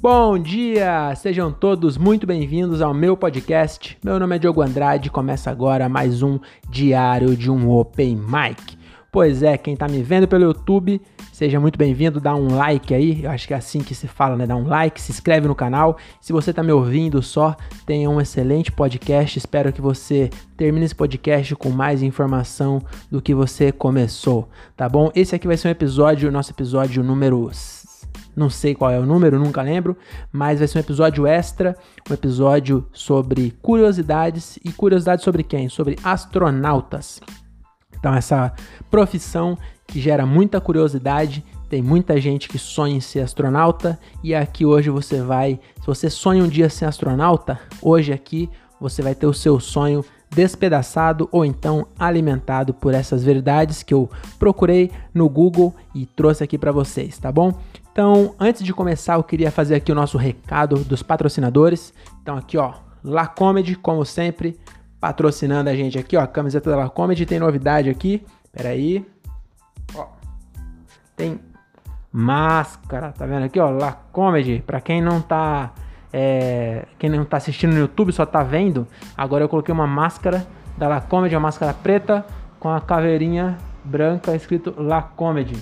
Bom dia! Sejam todos muito bem-vindos ao meu podcast. Meu nome é Diogo Andrade e começa agora mais um diário de um Open Mic. Pois é, quem tá me vendo pelo YouTube, seja muito bem-vindo, dá um like aí, eu acho que é assim que se fala, né? Dá um like, se inscreve no canal. Se você tá me ouvindo só, tenha um excelente podcast. Espero que você termine esse podcast com mais informação do que você começou, tá bom? Esse aqui vai ser um episódio, nosso episódio número não sei qual é o número, nunca lembro, mas vai ser um episódio extra, um episódio sobre curiosidades e curiosidades sobre quem? Sobre astronautas. Então essa profissão que gera muita curiosidade, tem muita gente que sonha em ser astronauta e aqui hoje você vai, se você sonha um dia ser astronauta, hoje aqui você vai ter o seu sonho despedaçado ou então alimentado por essas verdades que eu procurei no Google e trouxe aqui para vocês, tá bom? Então, antes de começar, eu queria fazer aqui o nosso recado dos patrocinadores. Então, aqui, ó, La Comedy, como sempre, patrocinando a gente aqui, ó, a camiseta da La Comedy. Tem novidade aqui, peraí. Ó, tem máscara, tá vendo aqui, ó, La Comedy. Pra quem não tá, é, quem não tá assistindo no YouTube, só tá vendo, agora eu coloquei uma máscara da La Comedy, uma máscara preta com a caveirinha branca escrito La Comedy.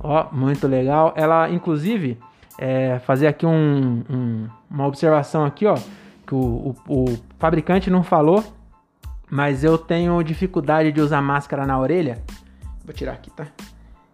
Ó, muito legal. Ela, inclusive, é, fazer aqui um, um, uma observação aqui, ó, que o, o, o, fabricante não falou, mas eu tenho dificuldade de usar máscara na orelha. Vou tirar aqui, tá?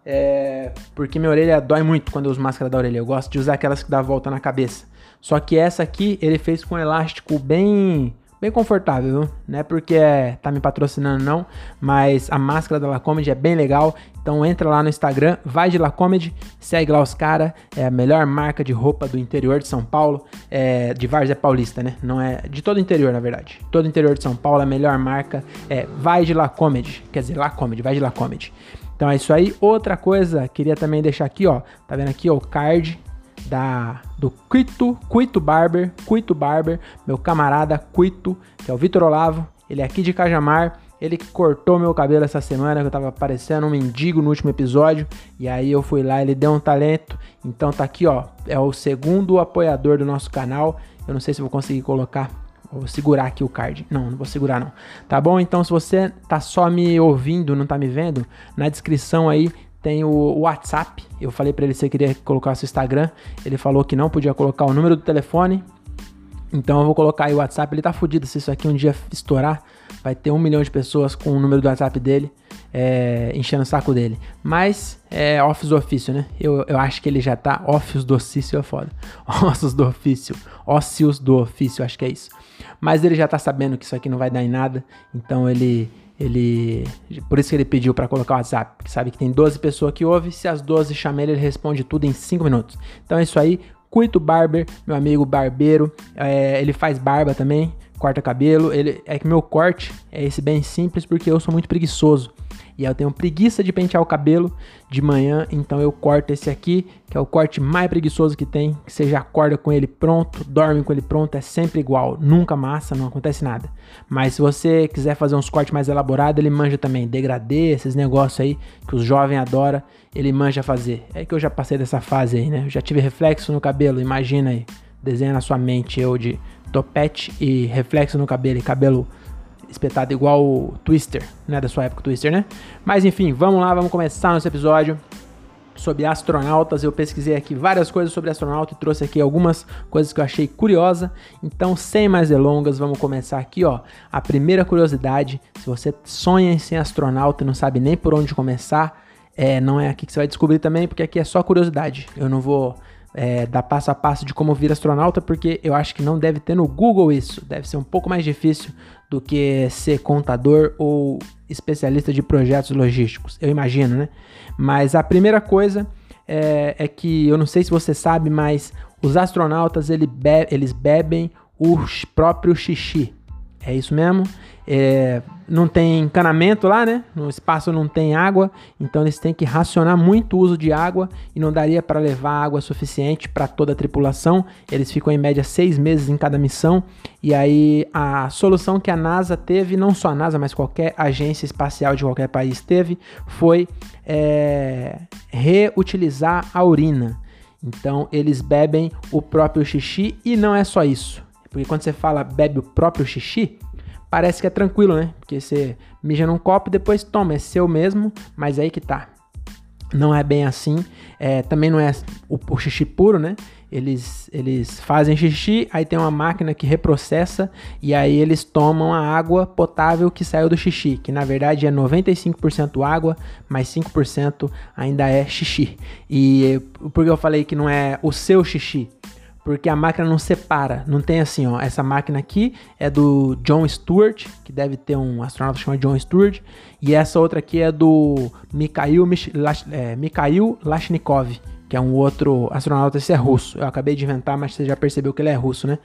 É, porque minha orelha dói muito quando eu uso máscara da orelha. Eu gosto de usar aquelas que dá volta na cabeça. Só que essa aqui ele fez com um elástico bem bem confortável? Não é porque é, tá me patrocinando não, mas a máscara da Lacomedy é bem legal. Então entra lá no Instagram, vai de Lacomedy, segue lá os caras. É a melhor marca de roupa do interior de São Paulo. É, de Várzea Paulista, né? Não é de todo o interior, na verdade. Todo o interior de São Paulo, a melhor marca é vai de Lacomedy. Quer dizer, Lacomedy, vai de Lacomedy. Então é isso aí. Outra coisa, queria também deixar aqui, ó. Tá vendo aqui ó, o card da do Cuito, Cuito Barber, Cuito Barber, meu camarada Cuito, que é o Vitor Olavo, ele é aqui de Cajamar, ele cortou meu cabelo essa semana, que eu tava parecendo um mendigo no último episódio, e aí eu fui lá, ele deu um talento, então tá aqui ó, é o segundo apoiador do nosso canal, eu não sei se vou conseguir colocar Vou segurar aqui o card. Não, não vou segurar não. Tá bom? Então se você tá só me ouvindo, não tá me vendo, na descrição aí tem o WhatsApp. Eu falei para ele se ele queria colocar seu Instagram. Ele falou que não podia colocar o número do telefone. Então eu vou colocar aí o WhatsApp. Ele tá fudido se isso aqui um dia estourar. Vai ter um milhão de pessoas com o número do WhatsApp dele é, enchendo o saco dele. Mas é office do ofício, né? Eu, eu acho que ele já tá office do ofício é foda. Ossos do ofício. Ócios do ofício, acho que é isso. Mas ele já tá sabendo que isso aqui não vai dar em nada. Então ele ele, por isso que ele pediu para colocar o WhatsApp, porque sabe que tem 12 pessoas que ouvem, se as 12 chamam ele, ele responde tudo em 5 minutos. Então é isso aí, Cuito Barber, meu amigo barbeiro, é, ele faz barba também, corta cabelo, ele é que meu corte é esse bem simples porque eu sou muito preguiçoso. E eu tenho preguiça de pentear o cabelo de manhã, então eu corto esse aqui, que é o corte mais preguiçoso que tem. Que você já acorda com ele pronto, dorme com ele pronto, é sempre igual, nunca massa, não acontece nada. Mas se você quiser fazer uns cortes mais elaborados, ele manja também degradê, esses negócios aí que os jovens adoram, ele manja fazer. É que eu já passei dessa fase aí, né? Eu já tive reflexo no cabelo, imagina aí, desenha na sua mente eu de topete e reflexo no cabelo e cabelo espetado igual o Twister, né? Da sua época, Twister, né? Mas enfim, vamos lá, vamos começar nosso episódio sobre astronautas. Eu pesquisei aqui várias coisas sobre astronauta e trouxe aqui algumas coisas que eu achei curiosa. Então, sem mais delongas, vamos começar aqui, ó. A primeira curiosidade, se você sonha em ser astronauta e não sabe nem por onde começar, é, não é aqui que você vai descobrir também, porque aqui é só curiosidade. Eu não vou é, dar passo a passo de como vir astronauta, porque eu acho que não deve ter no Google isso. Deve ser um pouco mais difícil do que ser contador ou especialista de projetos logísticos. Eu imagino, né? Mas a primeira coisa é, é que eu não sei se você sabe, mas os astronautas ele be eles bebem o próprio xixi. É isso mesmo. É, não tem encanamento lá, né? No espaço não tem água, então eles têm que racionar muito o uso de água e não daria para levar água suficiente para toda a tripulação. Eles ficam em média seis meses em cada missão. E aí a solução que a NASA teve, não só a NASA, mas qualquer agência espacial de qualquer país teve, foi é, reutilizar a urina. Então eles bebem o próprio xixi e não é só isso. Porque quando você fala bebe o próprio xixi, parece que é tranquilo, né? Porque você mija num copo e depois toma, é seu mesmo, mas aí que tá. Não é bem assim. É, também não é o, o xixi puro, né? Eles, eles fazem xixi, aí tem uma máquina que reprocessa e aí eles tomam a água potável que saiu do xixi, que na verdade é 95% água, mas 5% ainda é xixi. E por que eu falei que não é o seu xixi? Porque a máquina não separa, não tem assim, ó, essa máquina aqui é do John Stewart, que deve ter um astronauta chamado John Stewart, e essa outra aqui é do Mikhail, é, Mikhail Lashnikov, que é um outro astronauta, esse é russo. Eu acabei de inventar, mas você já percebeu que ele é russo, né?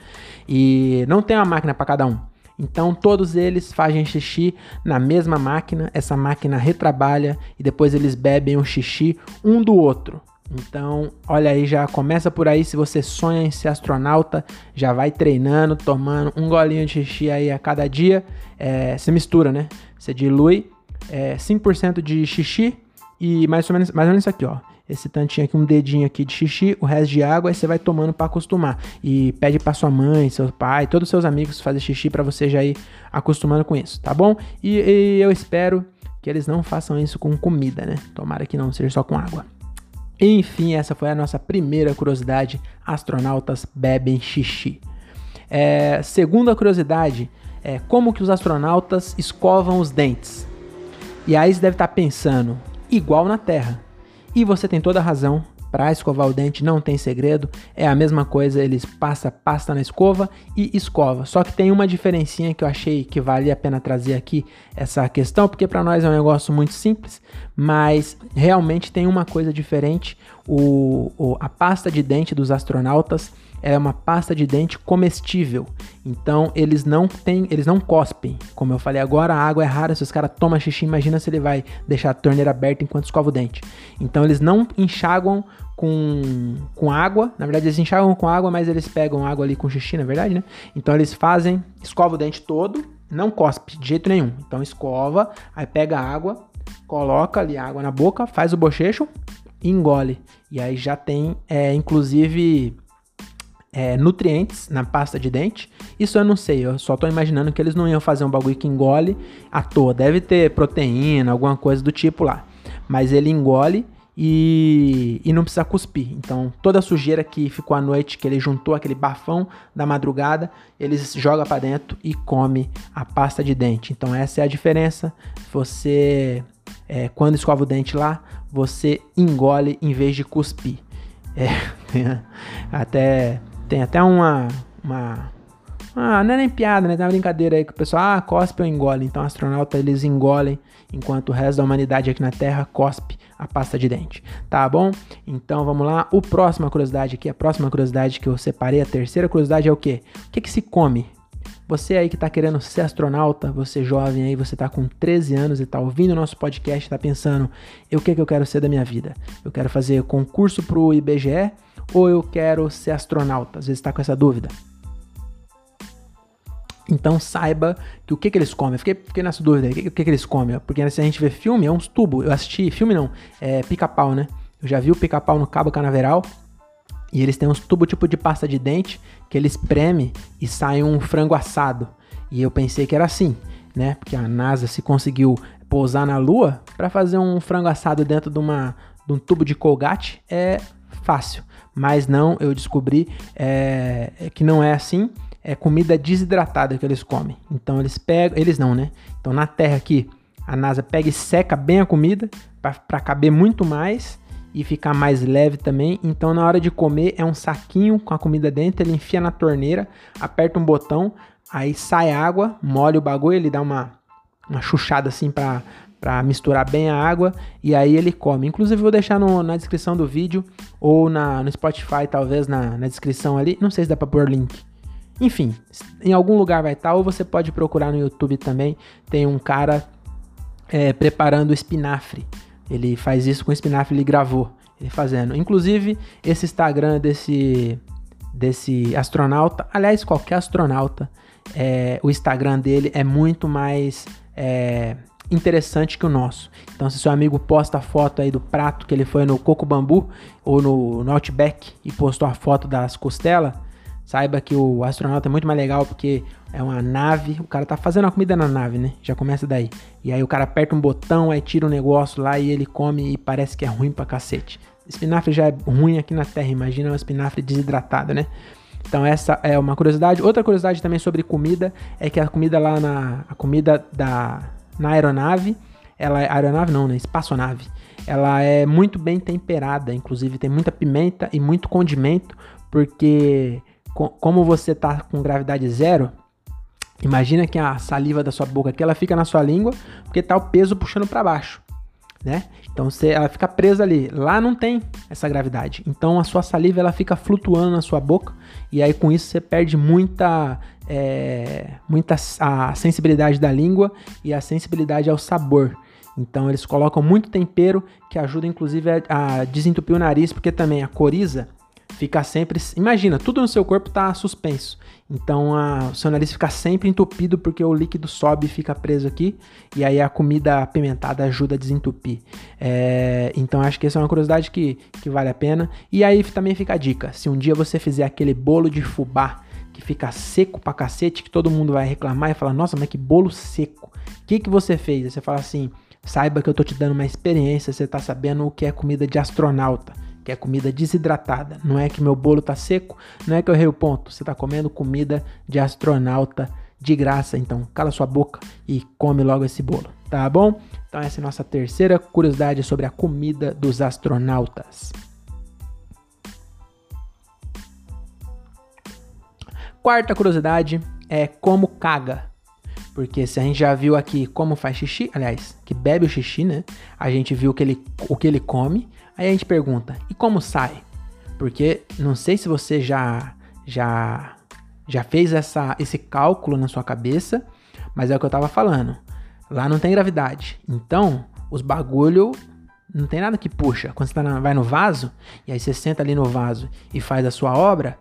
E não tem uma máquina para cada um. Então todos eles fazem xixi na mesma máquina, essa máquina retrabalha e depois eles bebem o xixi um do outro. Então, olha aí, já começa por aí. Se você sonha em ser astronauta, já vai treinando, tomando um golinho de xixi aí a cada dia. É, você mistura, né? Você dilui é, 5% de xixi e mais ou, menos, mais ou menos isso aqui, ó. Esse tantinho aqui, um dedinho aqui de xixi, o resto de água, aí você vai tomando para acostumar. E pede para sua mãe, seu pai, todos os seus amigos fazer xixi para você já ir acostumando com isso, tá bom? E, e eu espero que eles não façam isso com comida, né? Tomara que não seja só com água. Enfim, essa foi a nossa primeira curiosidade: astronautas bebem xixi. É, segunda curiosidade é como que os astronautas escovam os dentes. E aí você deve estar pensando, igual na Terra. E você tem toda a razão, para escovar o dente não tem segredo, é a mesma coisa, eles passa pasta na escova e escova. Só que tem uma diferencinha que eu achei que vale a pena trazer aqui essa questão, porque para nós é um negócio muito simples, mas realmente tem uma coisa diferente. O, o, a pasta de dente dos astronautas é uma pasta de dente comestível. Então eles não têm, eles não cospem. Como eu falei agora, a água é rara, se os caras tomam xixi, imagina se ele vai deixar a torneira aberta enquanto escova o dente. Então eles não enxaguam com, com água. Na verdade, eles enxagam com água, mas eles pegam água ali com xixi, na verdade, né? Então eles fazem, escova o dente todo, não cospe de jeito nenhum. Então escova, aí pega a água, coloca ali a água na boca, faz o bochecho e engole. E aí já tem, é, inclusive, é, nutrientes na pasta de dente. Isso eu não sei, eu só tô imaginando que eles não iam fazer um bagulho que engole à toa. Deve ter proteína, alguma coisa do tipo lá. Mas ele engole e, e não precisa cuspir. Então, toda a sujeira que ficou à noite, que ele juntou aquele bafão da madrugada, eles joga para dentro e come a pasta de dente. Então, essa é a diferença. Você, é, quando escova o dente lá, você engole em vez de cuspir. É, até tem até uma. uma ah, não é nem piada, né? Tem uma brincadeira aí que o pessoal, ah, cospe ou engole. Então, astronauta eles engolem, enquanto o resto da humanidade aqui na Terra cospe a pasta de dente. Tá bom? Então, vamos lá. O próxima curiosidade aqui, a próxima curiosidade que eu separei, a terceira curiosidade é o quê? O que, que se come? Você aí que está querendo ser astronauta, você jovem aí, você está com 13 anos e está ouvindo o nosso podcast, está pensando, o que, que eu quero ser da minha vida? Eu quero fazer concurso para o IBGE ou eu quero ser astronauta? Às vezes está com essa dúvida. Então saiba que o que, que eles comem. Fiquei, fiquei nessa dúvida aí. O que, que, que eles comem? Porque se a gente vê filme, é uns tubos. Eu assisti, filme não, é pica-pau, né? Eu já vi o pica-pau no Cabo Canaveral. E eles têm uns tubos tipo de pasta de dente que eles premem e sai um frango assado. E eu pensei que era assim, né? Porque a NASA se conseguiu pousar na Lua para fazer um frango assado dentro de, uma, de um tubo de colgate é fácil mas não, eu descobri é, é, que não é assim. É comida desidratada que eles comem. Então eles pegam, eles não, né? Então na Terra aqui, a NASA pega e seca bem a comida para caber muito mais e ficar mais leve também. Então na hora de comer é um saquinho com a comida dentro, ele enfia na torneira, aperta um botão, aí sai água, molha o bagulho, ele dá uma uma chuchada assim para para misturar bem a água e aí ele come. Inclusive vou deixar no, na descrição do vídeo ou na, no Spotify, talvez na, na descrição ali. Não sei se dá para pôr link. Enfim, em algum lugar vai estar, ou você pode procurar no YouTube também. Tem um cara é, preparando espinafre. Ele faz isso com espinafre, ele gravou ele fazendo. Inclusive, esse Instagram desse, desse astronauta, aliás, qualquer astronauta, é, o Instagram dele é muito mais. É, interessante que o nosso. Então, se seu amigo posta a foto aí do prato que ele foi no Coco Bambu ou no, Outback e postou a foto das costelas, saiba que o astronauta é muito mais legal porque é uma nave, o cara tá fazendo a comida na nave, né? Já começa daí. E aí o cara aperta um botão, aí tira um negócio lá e ele come e parece que é ruim pra cacete. Espinafre já é ruim aqui na Terra, imagina um espinafre desidratado, né? Então essa é uma curiosidade. Outra curiosidade também sobre comida é que a comida lá na a comida da na aeronave, ela é aeronave não, né? Espaçonave. Ela é muito bem temperada, inclusive tem muita pimenta e muito condimento, porque como você tá com gravidade zero, imagina que a saliva da sua boca aqui ela fica na sua língua, porque tá o peso puxando para baixo né? Então você, ela fica presa ali. Lá não tem essa gravidade. Então a sua saliva ela fica flutuando na sua boca e aí com isso você perde muita, é, muita a sensibilidade da língua e a sensibilidade ao sabor. Então eles colocam muito tempero que ajuda inclusive a, a desentupir o nariz, porque também a coriza fica sempre. Imagina, tudo no seu corpo está suspenso. Então a, o seu nariz fica sempre entupido porque o líquido sobe e fica preso aqui. E aí a comida apimentada ajuda a desentupir. É, então acho que essa é uma curiosidade que, que vale a pena. E aí também fica a dica: se um dia você fizer aquele bolo de fubá que fica seco pra cacete, que todo mundo vai reclamar e falar: Nossa, mas que bolo seco. O que, que você fez? Aí você fala assim: Saiba que eu tô te dando uma experiência, você tá sabendo o que é comida de astronauta que é comida desidratada. Não é que meu bolo tá seco, não é que eu errei o ponto. Você tá comendo comida de astronauta de graça, então cala sua boca e come logo esse bolo, tá bom? Então essa é a nossa terceira curiosidade sobre a comida dos astronautas. Quarta curiosidade é como caga. Porque se a gente já viu aqui como faz xixi, aliás, que bebe o xixi, né? A gente viu que ele, o que ele come, Aí a gente pergunta, e como sai? Porque não sei se você já já já fez essa, esse cálculo na sua cabeça, mas é o que eu tava falando. Lá não tem gravidade. Então, os bagulho não tem nada que puxa. Quando você tá na, vai no vaso, e aí você senta ali no vaso e faz a sua obra,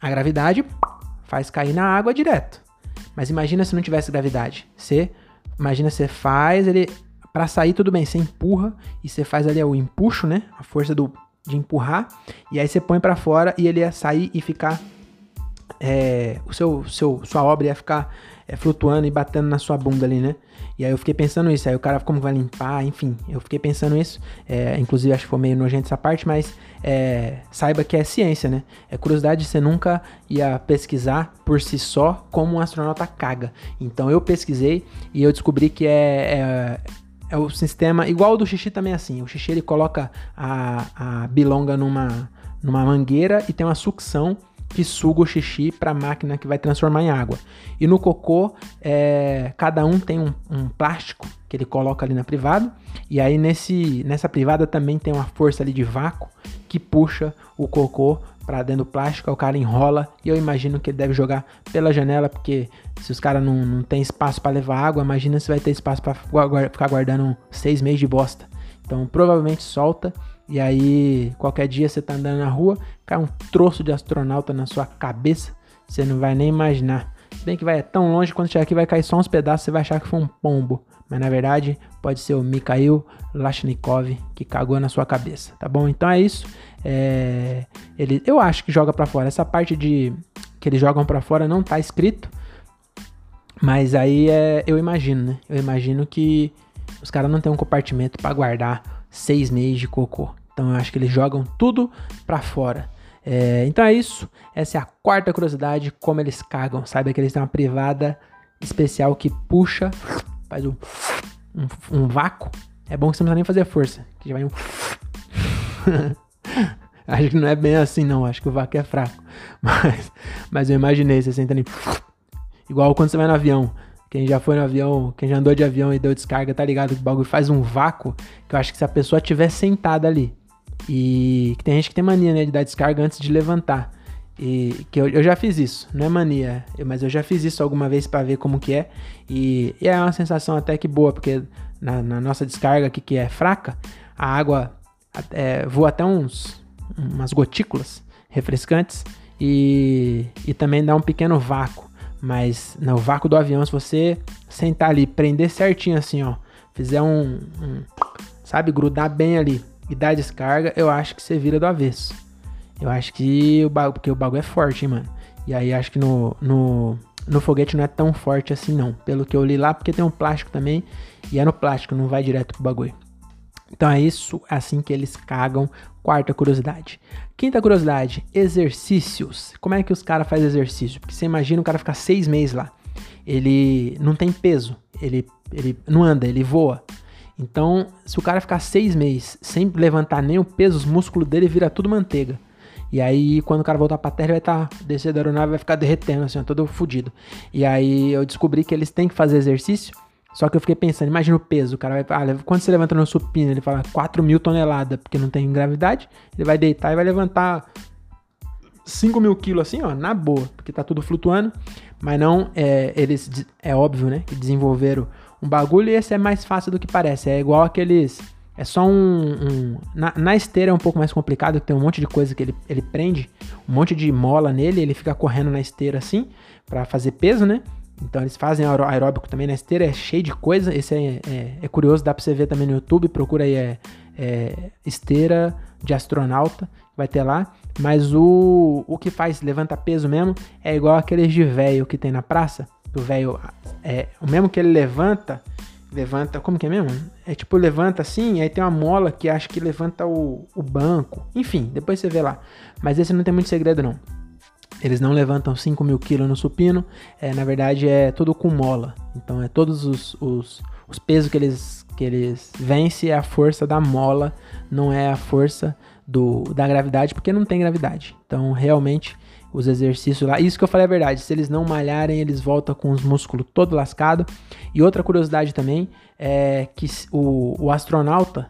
a gravidade faz cair na água direto. Mas imagina se não tivesse gravidade. Você imagina você faz, ele para sair, tudo bem, você empurra e você faz ali o empuxo, né? A força do, de empurrar. E aí você põe para fora e ele ia sair e ficar. É, o seu, seu, sua obra ia ficar é, flutuando e batendo na sua bunda ali, né? E aí eu fiquei pensando isso. Aí o cara, como vai limpar? Enfim, eu fiquei pensando isso. É, inclusive, acho que foi meio nojento essa parte, mas é, saiba que é ciência, né? É curiosidade, você nunca ia pesquisar por si só como um astronauta caga. Então eu pesquisei e eu descobri que é, é é o sistema igual o do xixi também é assim. O xixi ele coloca a, a bilonga numa, numa mangueira e tem uma sucção que suga o xixi para a máquina que vai transformar em água. E no cocô, é, cada um tem um, um, plástico que ele coloca ali na privada. E aí nesse, nessa privada também tem uma força ali de vácuo que puxa o cocô para dentro do plástico, o cara enrola e eu imagino que ele deve jogar pela janela, porque se os caras não, não tem espaço para levar água, imagina se vai ter espaço para ficar guardando seis meses de bosta. Então provavelmente solta e aí qualquer dia você tá andando na rua, cai um troço de astronauta na sua cabeça, você não vai nem imaginar. Se bem que vai tão longe, quando chegar aqui vai cair só uns pedaços, você vai achar que foi um pombo. Mas na verdade pode ser o Mikhail Lashnikov que cagou na sua cabeça, tá bom? Então é isso. É, ele, eu acho que joga para fora. Essa parte de que eles jogam para fora não tá escrito, mas aí é, eu imagino, né? Eu imagino que os caras não tem um compartimento para guardar seis meses de cocô. Então eu acho que eles jogam tudo para fora. É, então é isso. Essa é a quarta curiosidade, como eles cagam. Sabe que eles têm uma privada especial que puxa, faz um, um, um vácuo. É bom que você não precisa nem fazer força. Que já vai um. Acho que não é bem assim, não. Acho que o vácuo é fraco. Mas, mas eu imaginei, você senta ali. Igual quando você vai no avião. Quem já foi no avião, quem já andou de avião e deu descarga, tá ligado? Que o bagulho faz um vácuo. Que eu acho que se a pessoa tiver sentada ali. E que tem gente que tem mania, né? De dar descarga antes de levantar. E que eu, eu já fiz isso, não é mania, mas eu já fiz isso alguma vez para ver como que é. E, e, é uma sensação até que boa, porque na, na nossa descarga aqui que é fraca, a água é, voa até uns umas gotículas refrescantes e, e também dá um pequeno vácuo. Mas no vácuo do avião, se você sentar ali, prender certinho assim, ó, fizer um, um, sabe, grudar bem ali e dar descarga, eu acho que você vira do avesso. Eu acho que o bagulho, porque o bagulho é forte, hein, mano. E aí acho que no, no, no foguete não é tão forte assim, não. Pelo que eu li lá, porque tem um plástico também. E é no plástico, não vai direto pro bagulho. Então é isso, é assim que eles cagam. Quarta curiosidade. Quinta curiosidade, exercícios. Como é que os caras fazem exercício? Porque você imagina o cara ficar seis meses lá. Ele não tem peso, ele, ele não anda, ele voa. Então, se o cara ficar seis meses sem levantar nem o peso, os músculos dele vira tudo manteiga. E aí, quando o cara voltar pra terra, ele vai estar tá descendo da aeronave, vai ficar derretendo, assim, todo fodido. E aí, eu descobri que eles têm que fazer exercício. Só que eu fiquei pensando, imagina o peso. O cara vai. Ah, quando você levanta no supino, ele fala 4 mil toneladas, porque não tem gravidade. Ele vai deitar e vai levantar 5 mil quilos assim, ó, na boa, porque tá tudo flutuando. Mas não, é, eles, é óbvio, né, que desenvolveram um bagulho e esse é mais fácil do que parece. É igual aqueles é só um. um na, na, esteira é um pouco mais complicado, tem um monte de coisa que ele, ele prende, um monte de mola nele, ele fica correndo na esteira assim, para fazer peso, né? Então eles fazem aeróbico também na esteira, é cheio de coisa. Esse é, é, é curioso, dá pra você ver também no YouTube, procura aí é, é, esteira de astronauta, vai ter lá. Mas o, o que faz levanta peso mesmo é igual aqueles de velho que tem na praça. O velho, é, o mesmo que ele levanta, levanta, como que é mesmo? É tipo, levanta assim, aí tem uma mola que acho que levanta o, o banco. Enfim, depois você vê lá. Mas esse não tem muito segredo, não. Eles não levantam 5 mil quilos no supino, é, na verdade é tudo com mola. Então é todos os, os, os pesos que eles, que eles vencem é a força da mola, não é a força do, da gravidade, porque não tem gravidade. Então realmente os exercícios lá. Isso que eu falei é verdade. Se eles não malharem, eles voltam com os músculos todo lascado. E outra curiosidade também é que o, o astronauta,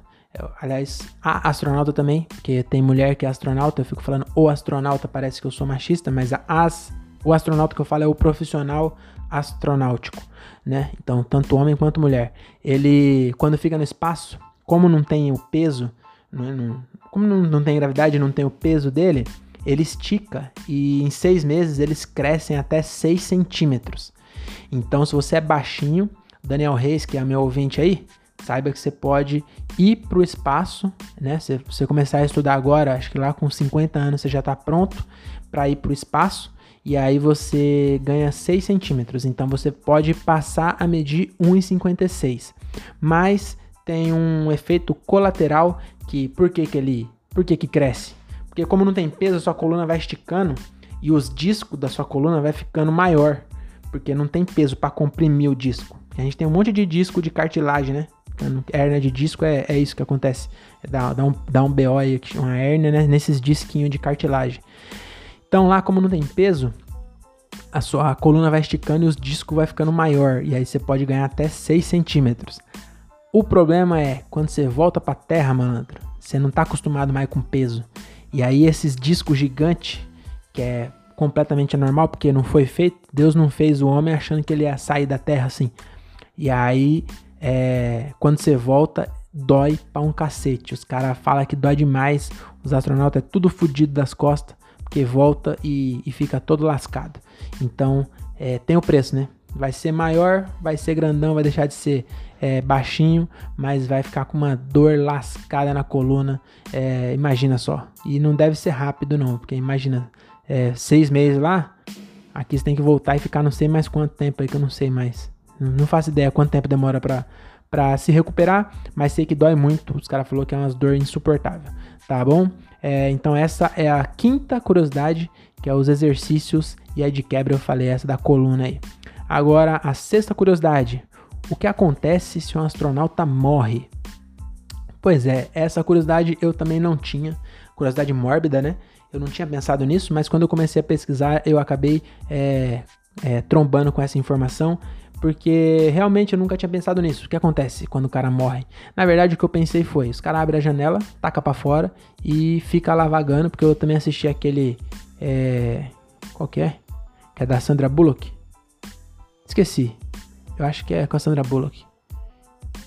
aliás, a astronauta também, porque tem mulher que é astronauta, eu fico falando o astronauta, parece que eu sou machista, mas a, as, o astronauta que eu falo é o profissional astronáutico, né? Então, tanto homem quanto mulher. Ele, quando fica no espaço, como não tem o peso, não, é, não, como não, não tem gravidade, não tem o peso dele, ele estica e em seis meses eles crescem até 6 centímetros. Então, se você é baixinho, Daniel Reis, que é meu ouvinte aí, saiba que você pode ir para o espaço, né? Se você começar a estudar agora, acho que lá com 50 anos você já está pronto para ir para o espaço. E aí você ganha 6 centímetros. Então você pode passar a medir 1,56. Mas tem um efeito colateral que por que, que ele. Por que, que cresce? Porque como não tem peso, a sua coluna vai esticando e os discos da sua coluna vai ficando maior, porque não tem peso para comprimir o disco. A gente tem um monte de disco de cartilagem, né? Hérnia de disco é, é isso que acontece. É dá, dá, um, dá um BO aí, uma hérnia né? nesses disquinhos de cartilagem. Então lá, como não tem peso, a sua coluna vai esticando e os discos vai ficando maior. E aí você pode ganhar até 6 centímetros. O problema é, quando você volta pra terra, malandro, você não tá acostumado mais com peso. E aí esses discos gigantes, que é completamente anormal, porque não foi feito, Deus não fez o homem achando que ele ia sair da terra assim. E aí, é, quando você volta, dói pra um cacete. Os caras falam que dói demais, os astronautas é tudo fodido das costas, porque volta e, e fica todo lascado. Então, é, tem o preço, né? Vai ser maior, vai ser grandão, vai deixar de ser é, baixinho, mas vai ficar com uma dor lascada na coluna. É, imagina só. E não deve ser rápido, não, porque imagina, é, seis meses lá, aqui você tem que voltar e ficar não sei mais quanto tempo aí, que eu não sei mais. Não faço ideia quanto tempo demora pra, pra se recuperar, mas sei que dói muito. Os caras falaram que é uma dor insuportável, tá bom? É, então essa é a quinta curiosidade, que é os exercícios, e aí de quebra eu falei essa da coluna aí. Agora, a sexta curiosidade, o que acontece se um astronauta morre? Pois é, essa curiosidade eu também não tinha. Curiosidade mórbida, né? Eu não tinha pensado nisso, mas quando eu comecei a pesquisar, eu acabei é, é, trombando com essa informação, porque realmente eu nunca tinha pensado nisso. O que acontece quando o cara morre? Na verdade, o que eu pensei foi: os caras abrem a janela, taca para fora e fica lá vagando, porque eu também assisti aquele. É, qual que é? Que é da Sandra Bullock. Esqueci. Eu acho que é com a Sandra Bullock.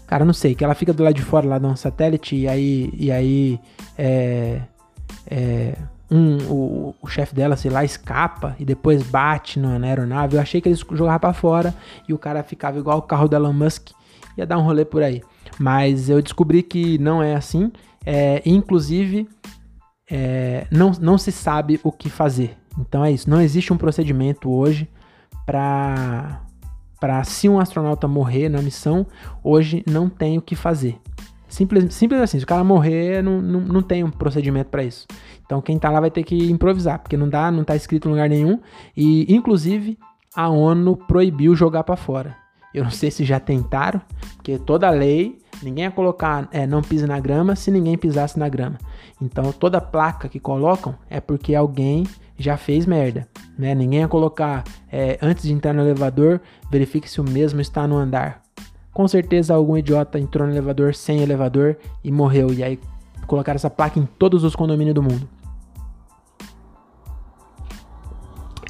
Cara, não sei, que ela fica do lado de fora lá de um satélite e aí, e aí é, é, um, o, o chefe dela, sei lá, escapa e depois bate na, na aeronave. Eu achei que eles jogavam pra fora e o cara ficava igual o carro da Elon Musk, ia dar um rolê por aí. Mas eu descobri que não é assim. É, inclusive, é, não, não se sabe o que fazer. Então é isso. Não existe um procedimento hoje para para se um astronauta morrer na missão, hoje não tem o que fazer. Simples, simples assim, se o cara morrer, não, não, não tem um procedimento para isso. Então quem tá lá vai ter que improvisar, porque não dá, não tá escrito em lugar nenhum. E inclusive a ONU proibiu jogar para fora. Eu não sei se já tentaram, porque toda lei, ninguém ia colocar é, não pise na grama se ninguém pisasse na grama. Então toda placa que colocam é porque alguém já fez merda. Né? Ninguém ia colocar é, antes de entrar no elevador, verifique se o mesmo está no andar. Com certeza algum idiota entrou no elevador sem elevador e morreu. E aí colocaram essa placa em todos os condomínios do mundo.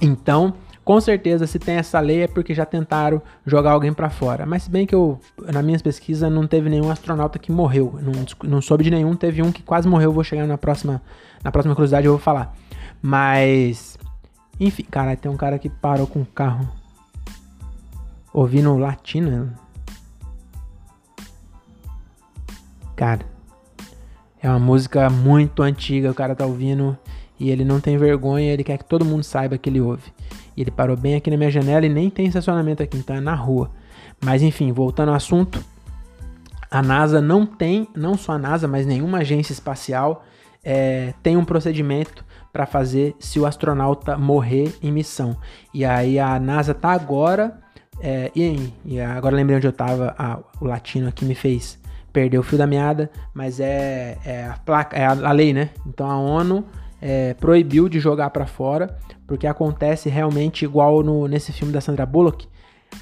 Então, com certeza, se tem essa lei é porque já tentaram jogar alguém para fora. Mas se bem que eu, na minhas pesquisas, não teve nenhum astronauta que morreu. Não, não soube de nenhum, teve um que quase morreu. Vou chegar na próxima, na próxima curiosidade, eu vou falar. Mas, enfim, cara, tem um cara que parou com o carro ouvindo latino. Cara, é uma música muito antiga, o cara tá ouvindo e ele não tem vergonha, ele quer que todo mundo saiba que ele ouve. E ele parou bem aqui na minha janela e nem tem estacionamento aqui, então é na rua. Mas enfim, voltando ao assunto, a NASA não tem, não só a NASA, mas nenhuma agência espacial é, tem um procedimento para fazer se o astronauta morrer em missão. E aí a NASA tá agora, é, e, e, agora lembrei onde eu tava, ah, o latino aqui me fez perder o fio da meada, mas é, é a placa, é a, a lei, né? Então a ONU é, proibiu de jogar para fora, porque acontece realmente igual no, nesse filme da Sandra Bullock,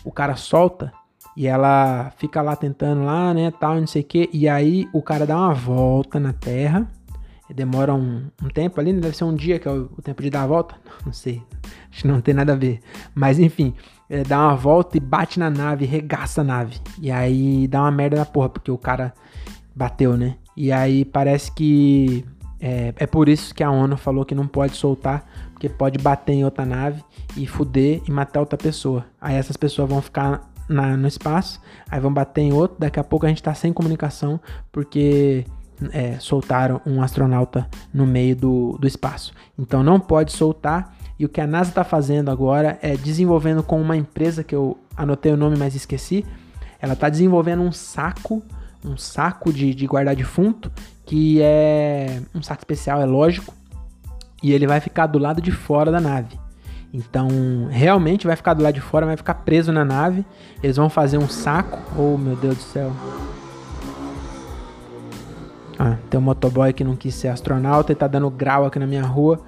o cara solta e ela fica lá tentando lá, né, tal, não sei o que, e aí o cara dá uma volta na Terra, demora um, um tempo ali, né, deve ser um dia que é o, o, tempo de dar a volta, não sei, acho que não tem nada a ver, mas enfim, é, dá uma volta e bate na nave, regaça a nave, e aí dá uma merda na porra, porque o cara bateu, né, e aí parece que é, é por isso que a ONU falou que não pode soltar, porque pode bater em outra nave e fuder e matar outra pessoa. Aí essas pessoas vão ficar na, no espaço, aí vão bater em outro, daqui a pouco a gente tá sem comunicação, porque é, soltaram um astronauta no meio do, do espaço. Então não pode soltar. E o que a NASA está fazendo agora é desenvolvendo com uma empresa que eu anotei o nome, mas esqueci. Ela está desenvolvendo um saco, um saco de, de guardar defunto que é um saco especial, é lógico, e ele vai ficar do lado de fora da nave. Então, realmente vai ficar do lado de fora, vai ficar preso na nave. Eles vão fazer um saco. Oh, meu Deus do céu. Ah, tem um motoboy que não quis ser astronauta e tá dando grau aqui na minha rua.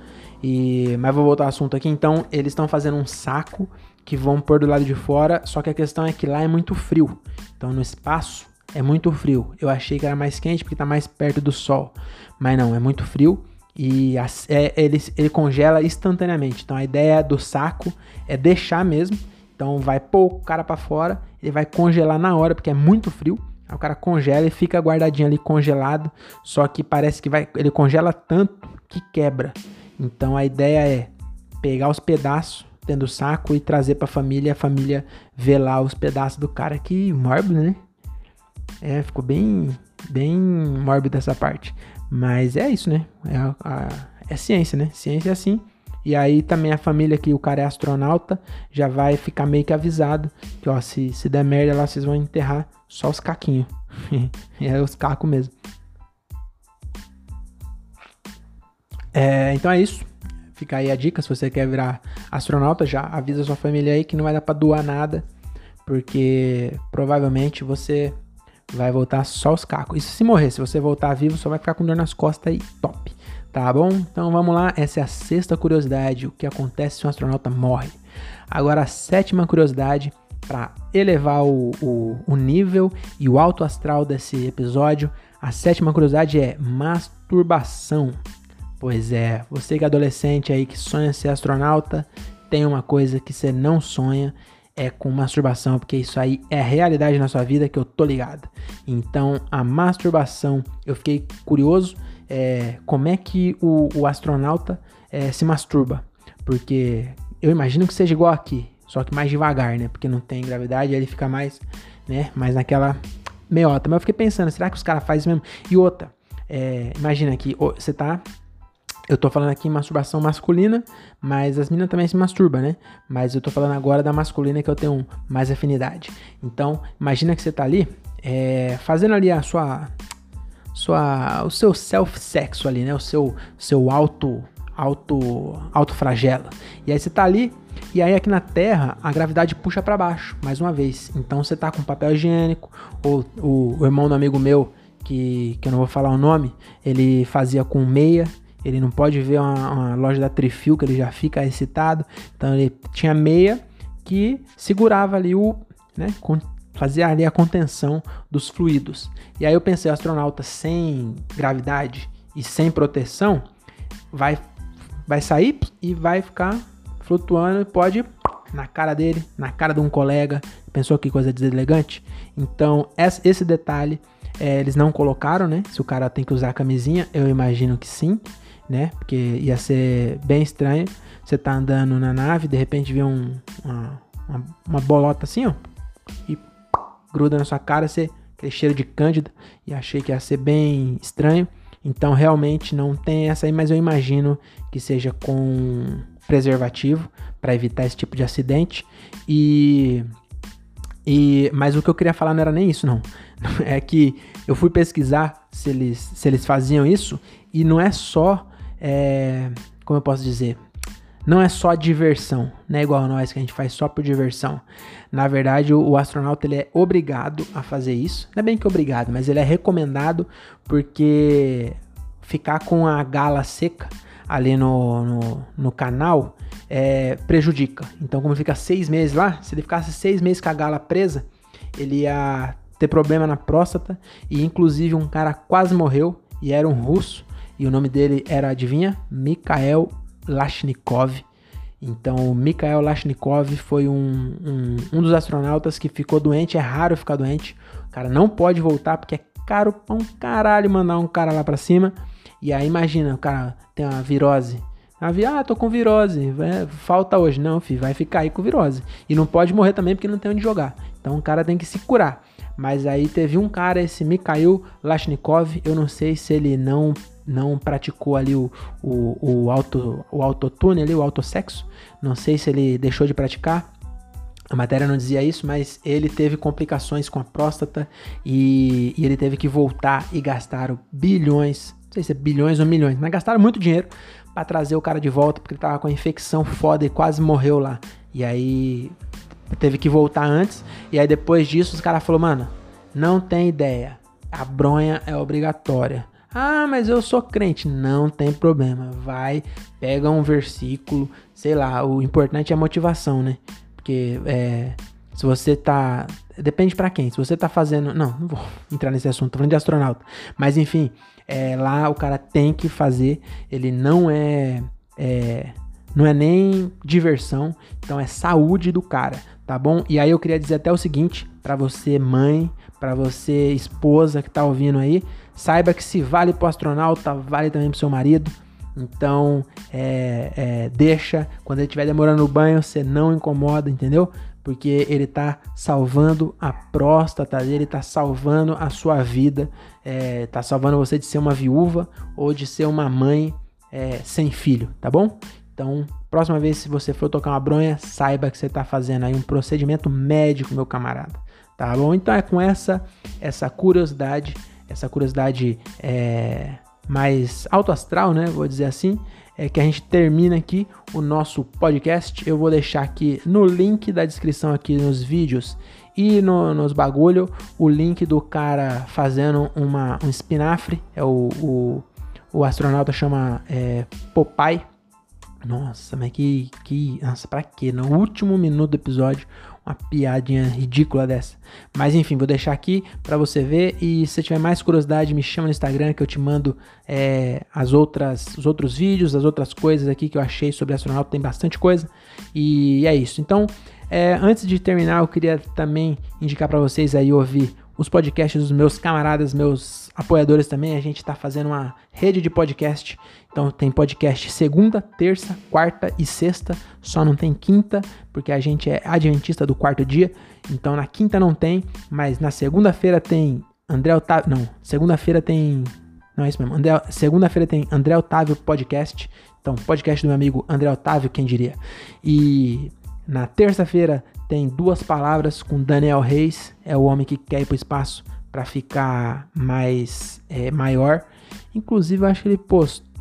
E, mas vou voltar ao assunto aqui. Então, eles estão fazendo um saco que vão pôr do lado de fora. Só que a questão é que lá é muito frio. Então, no espaço, é muito frio. Eu achei que era mais quente porque está mais perto do sol, mas não, é muito frio e a, é, ele, ele congela instantaneamente. Então a ideia do saco é deixar mesmo. Então vai pôr o cara para fora, ele vai congelar na hora porque é muito frio. O cara congela e fica guardadinho ali congelado, só que parece que vai, ele congela tanto que quebra. Então a ideia é pegar os pedaços dentro do saco e trazer para a família, a família ver lá os pedaços do cara que mórbido, né? É, ficou bem, bem mórbido essa parte. Mas é isso, né? É, a, é ciência, né? Ciência é assim. E aí também a família que o cara é astronauta já vai ficar meio que avisado que, ó, se, se der merda lá, vocês vão enterrar só os caquinhos. é os cacos mesmo. É, então é isso. Fica aí a dica, se você quer virar astronauta, já avisa sua família aí que não vai dar pra doar nada, porque provavelmente você vai voltar só os cacos. E se morrer, se você voltar vivo, só vai ficar com dor nas costas e top. Tá bom? Então vamos lá, essa é a sexta curiosidade, o que acontece se um astronauta morre. Agora a sétima curiosidade, para elevar o, o, o nível e o alto astral desse episódio, a sétima curiosidade é masturbação. Pois é, você que é adolescente aí que sonha ser astronauta, tem uma coisa que você não sonha é com masturbação, porque isso aí é realidade na sua vida que eu tô ligado. Então, a masturbação, eu fiquei curioso é, como é que o, o astronauta é, se masturba, porque eu imagino que seja igual aqui, só que mais devagar, né? Porque não tem gravidade, aí ele fica mais, né? Mais naquela meiota. Mas eu fiquei pensando, será que os caras fazem mesmo? E outra, é, imagina aqui, você tá eu tô falando aqui em masturbação masculina, mas as meninas também se masturbam, né? Mas eu tô falando agora da masculina que eu tenho mais afinidade. Então, imagina que você tá ali, é, fazendo ali a sua, sua, o seu self-sexo ali, né? O seu, seu auto, auto, auto fragela. E aí você tá ali, e aí aqui na Terra a gravidade puxa para baixo, mais uma vez. Então você tá com papel higiênico, ou o, o irmão do amigo meu que, que eu não vou falar o nome, ele fazia com meia, ele não pode ver uma, uma, loja da Trifil que ele já fica excitado. Então ele tinha meia que segurava ali o, né, fazia ali a contenção dos fluidos. E aí eu pensei, astronauta sem gravidade e sem proteção vai vai sair e vai ficar flutuando e pode na cara dele, na cara de um colega. Pensou que coisa deselegante? Então, esse detalhe é, eles não colocaram, né? Se o cara tem que usar camisinha, eu imagino que sim né? Porque ia ser bem estranho. Você tá andando na nave, de repente vê um, uma, uma, uma, bolota assim, ó, e gruda na sua cara, você, aquele cheiro de cândida, e achei que ia ser bem estranho. Então realmente não tem essa aí, mas eu imagino que seja com preservativo para evitar esse tipo de acidente. E, e mas o que eu queria falar não era nem isso não. É que eu fui pesquisar se eles, se eles faziam isso e não é só é, como eu posso dizer, não é só diversão, não é igual nós que a gente faz só por diversão. Na verdade, o, o, astronauta ele é obrigado a fazer isso. Não é bem que obrigado, mas ele é recomendado porque ficar com a gala seca ali no, no, no canal é, prejudica. Então, como fica seis meses lá, se ele ficasse seis meses com a gala presa, ele ia ter problema na próstata e inclusive um cara quase morreu e era um russo e o nome dele era, adivinha? Mikhail Lashnikov. Então, o Mikhail Lashnikov foi um, um, um, dos astronautas que ficou doente. É raro ficar doente. O cara não pode voltar porque é caro pra um caralho mandar um cara lá pra cima. E aí, imagina, o cara tem uma virose. Ah, tô com virose, é, falta hoje. Não, filho, vai ficar aí com virose. E não pode morrer também porque não tem onde jogar. Então o cara tem que se curar. Mas aí teve um cara, esse Mikhail Lashnikov, eu não sei se ele não não praticou ali o, o, o, auto, o autotune ali, o autossexo. Não sei se ele deixou de praticar. A matéria não dizia isso, mas ele teve complicações com a próstata e, e ele teve que voltar e gastaram bilhões, sei se é bilhões ou milhões, mas gastaram muito dinheiro para trazer o cara de volta porque ele tava com a infecção foda e quase morreu lá. E aí teve que voltar antes. E aí depois disso os caras falaram, mano, não tem ideia. A bronha é obrigatória. Ah, mas eu sou crente. Não tem problema. Vai, pega um versículo, sei lá. O importante é a motivação, né? Porque é, se você tá. Depende para quem. Se você tá fazendo. Não, não vou entrar nesse assunto, tô falando de astronauta. Mas enfim, é, lá o cara tem que fazer. Ele não é, é. Não é nem diversão, então é saúde do cara, tá bom? E aí eu queria dizer até o seguinte, para você mãe, para você esposa que tá ouvindo aí, Saiba que se vale para o astronauta, vale também para seu marido. Então, é, é, deixa, quando ele estiver demorando no banho, você não incomoda, entendeu? Porque ele está salvando a próstata dele, está salvando a sua vida, está é, salvando você de ser uma viúva ou de ser uma mãe é, sem filho, tá bom? Então, próxima vez se você for tocar uma bronha, saiba que você está fazendo aí um procedimento médico, meu camarada, tá bom? Então é com essa essa curiosidade essa curiosidade é, mais alto astral, né? Vou dizer assim, é que a gente termina aqui o nosso podcast. Eu vou deixar aqui no link da descrição aqui nos vídeos e no, nos bagulho o link do cara fazendo uma, um espinafre. É o, o, o astronauta chama é, Popeye. Nossa, mas que, que. Nossa, pra quê? No último minuto do episódio, uma piadinha ridícula dessa. Mas enfim, vou deixar aqui para você ver. E se tiver mais curiosidade, me chama no Instagram que eu te mando é, as outras, os outros vídeos, as outras coisas aqui que eu achei sobre astronauta. Tem bastante coisa. E é isso. Então, é, antes de terminar, eu queria também indicar para vocês aí ouvir os podcasts dos meus camaradas, meus apoiadores também. A gente está fazendo uma rede de podcast. Então tem podcast segunda, terça, quarta e sexta. Só não tem quinta, porque a gente é adventista do quarto dia. Então na quinta não tem, mas na segunda-feira tem André Otávio. Não, segunda-feira tem. Não é isso mesmo. Segunda-feira tem André Otávio Podcast. Então, podcast do meu amigo André Otávio, quem diria. E na terça-feira tem duas palavras com Daniel Reis, é o homem que quer ir para o espaço para ficar mais é, maior. Inclusive, eu acho que ele postou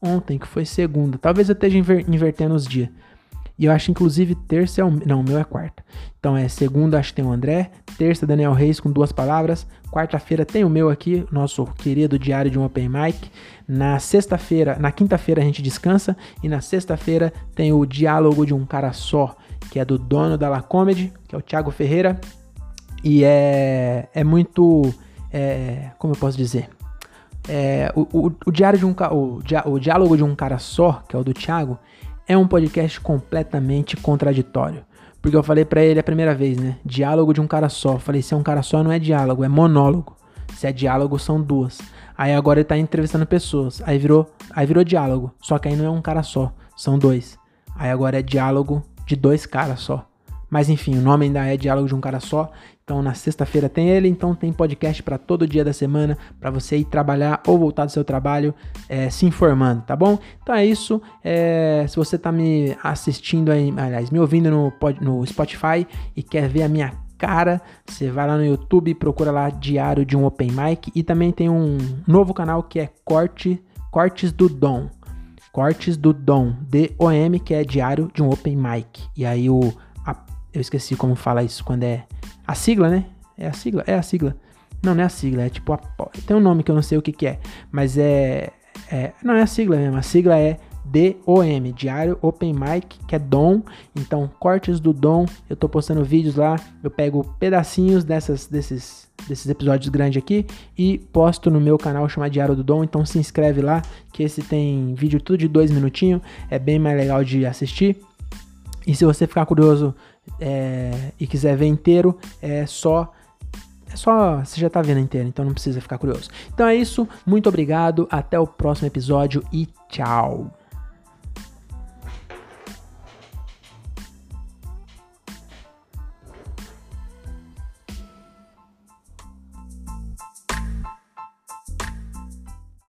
ontem, que foi segunda. Talvez eu esteja inver invertendo os dias. E eu acho, inclusive, terça é o. Não, o meu é quarta. Então é segunda, acho que tem o André. Terça, Daniel Reis com duas palavras. Quarta-feira tem o meu aqui, nosso querido diário de um Open Mic. Na sexta-feira, na quinta-feira a gente descansa. E na sexta-feira tem o diálogo de um cara só, que é do dono da La Comedy, que é o Thiago Ferreira. E é, é muito. É, como eu posso dizer? É, o, o, o, diário de um, o, o diálogo de um cara só, que é o do Thiago, é um podcast completamente contraditório. Porque eu falei para ele a primeira vez, né? Diálogo de um cara só. Eu falei, se é um cara só, não é diálogo, é monólogo. Se é diálogo, são duas. Aí agora ele tá entrevistando pessoas. Aí virou, aí virou diálogo. Só que aí não é um cara só, são dois. Aí agora é diálogo de dois caras só. Mas enfim, o nome ainda é Diálogo de um Cara Só. Então na sexta-feira tem ele, então tem podcast para todo dia da semana para você ir trabalhar ou voltar do seu trabalho é, se informando, tá bom? Então é isso. É, se você tá me assistindo aí, aliás, me ouvindo no, no Spotify e quer ver a minha cara, você vai lá no YouTube, procura lá Diário de um Open Mic e também tem um novo canal que é Corte, Cortes do Dom. Cortes do Dom, D-O-M, que é Diário de um Open Mic. E aí o eu esqueci como fala isso quando é a sigla, né? É a sigla? É a sigla. Não, não é a sigla, é tipo a, tem um nome que eu não sei o que, que é, mas é, é não é a sigla mesmo, a sigla é DOM, Diário Open Mic, que é Dom. Então, cortes do Dom, eu tô postando vídeos lá, eu pego pedacinhos dessas, desses, desses episódios grandes aqui e posto no meu canal chamado Diário do Dom. Então, se inscreve lá, que esse tem vídeo tudo de dois minutinhos, é bem mais legal de assistir. E se você ficar curioso é, e quiser ver inteiro, é só é só você já tá vendo inteiro, então não precisa ficar curioso. Então é isso, muito obrigado, até o próximo episódio e tchau.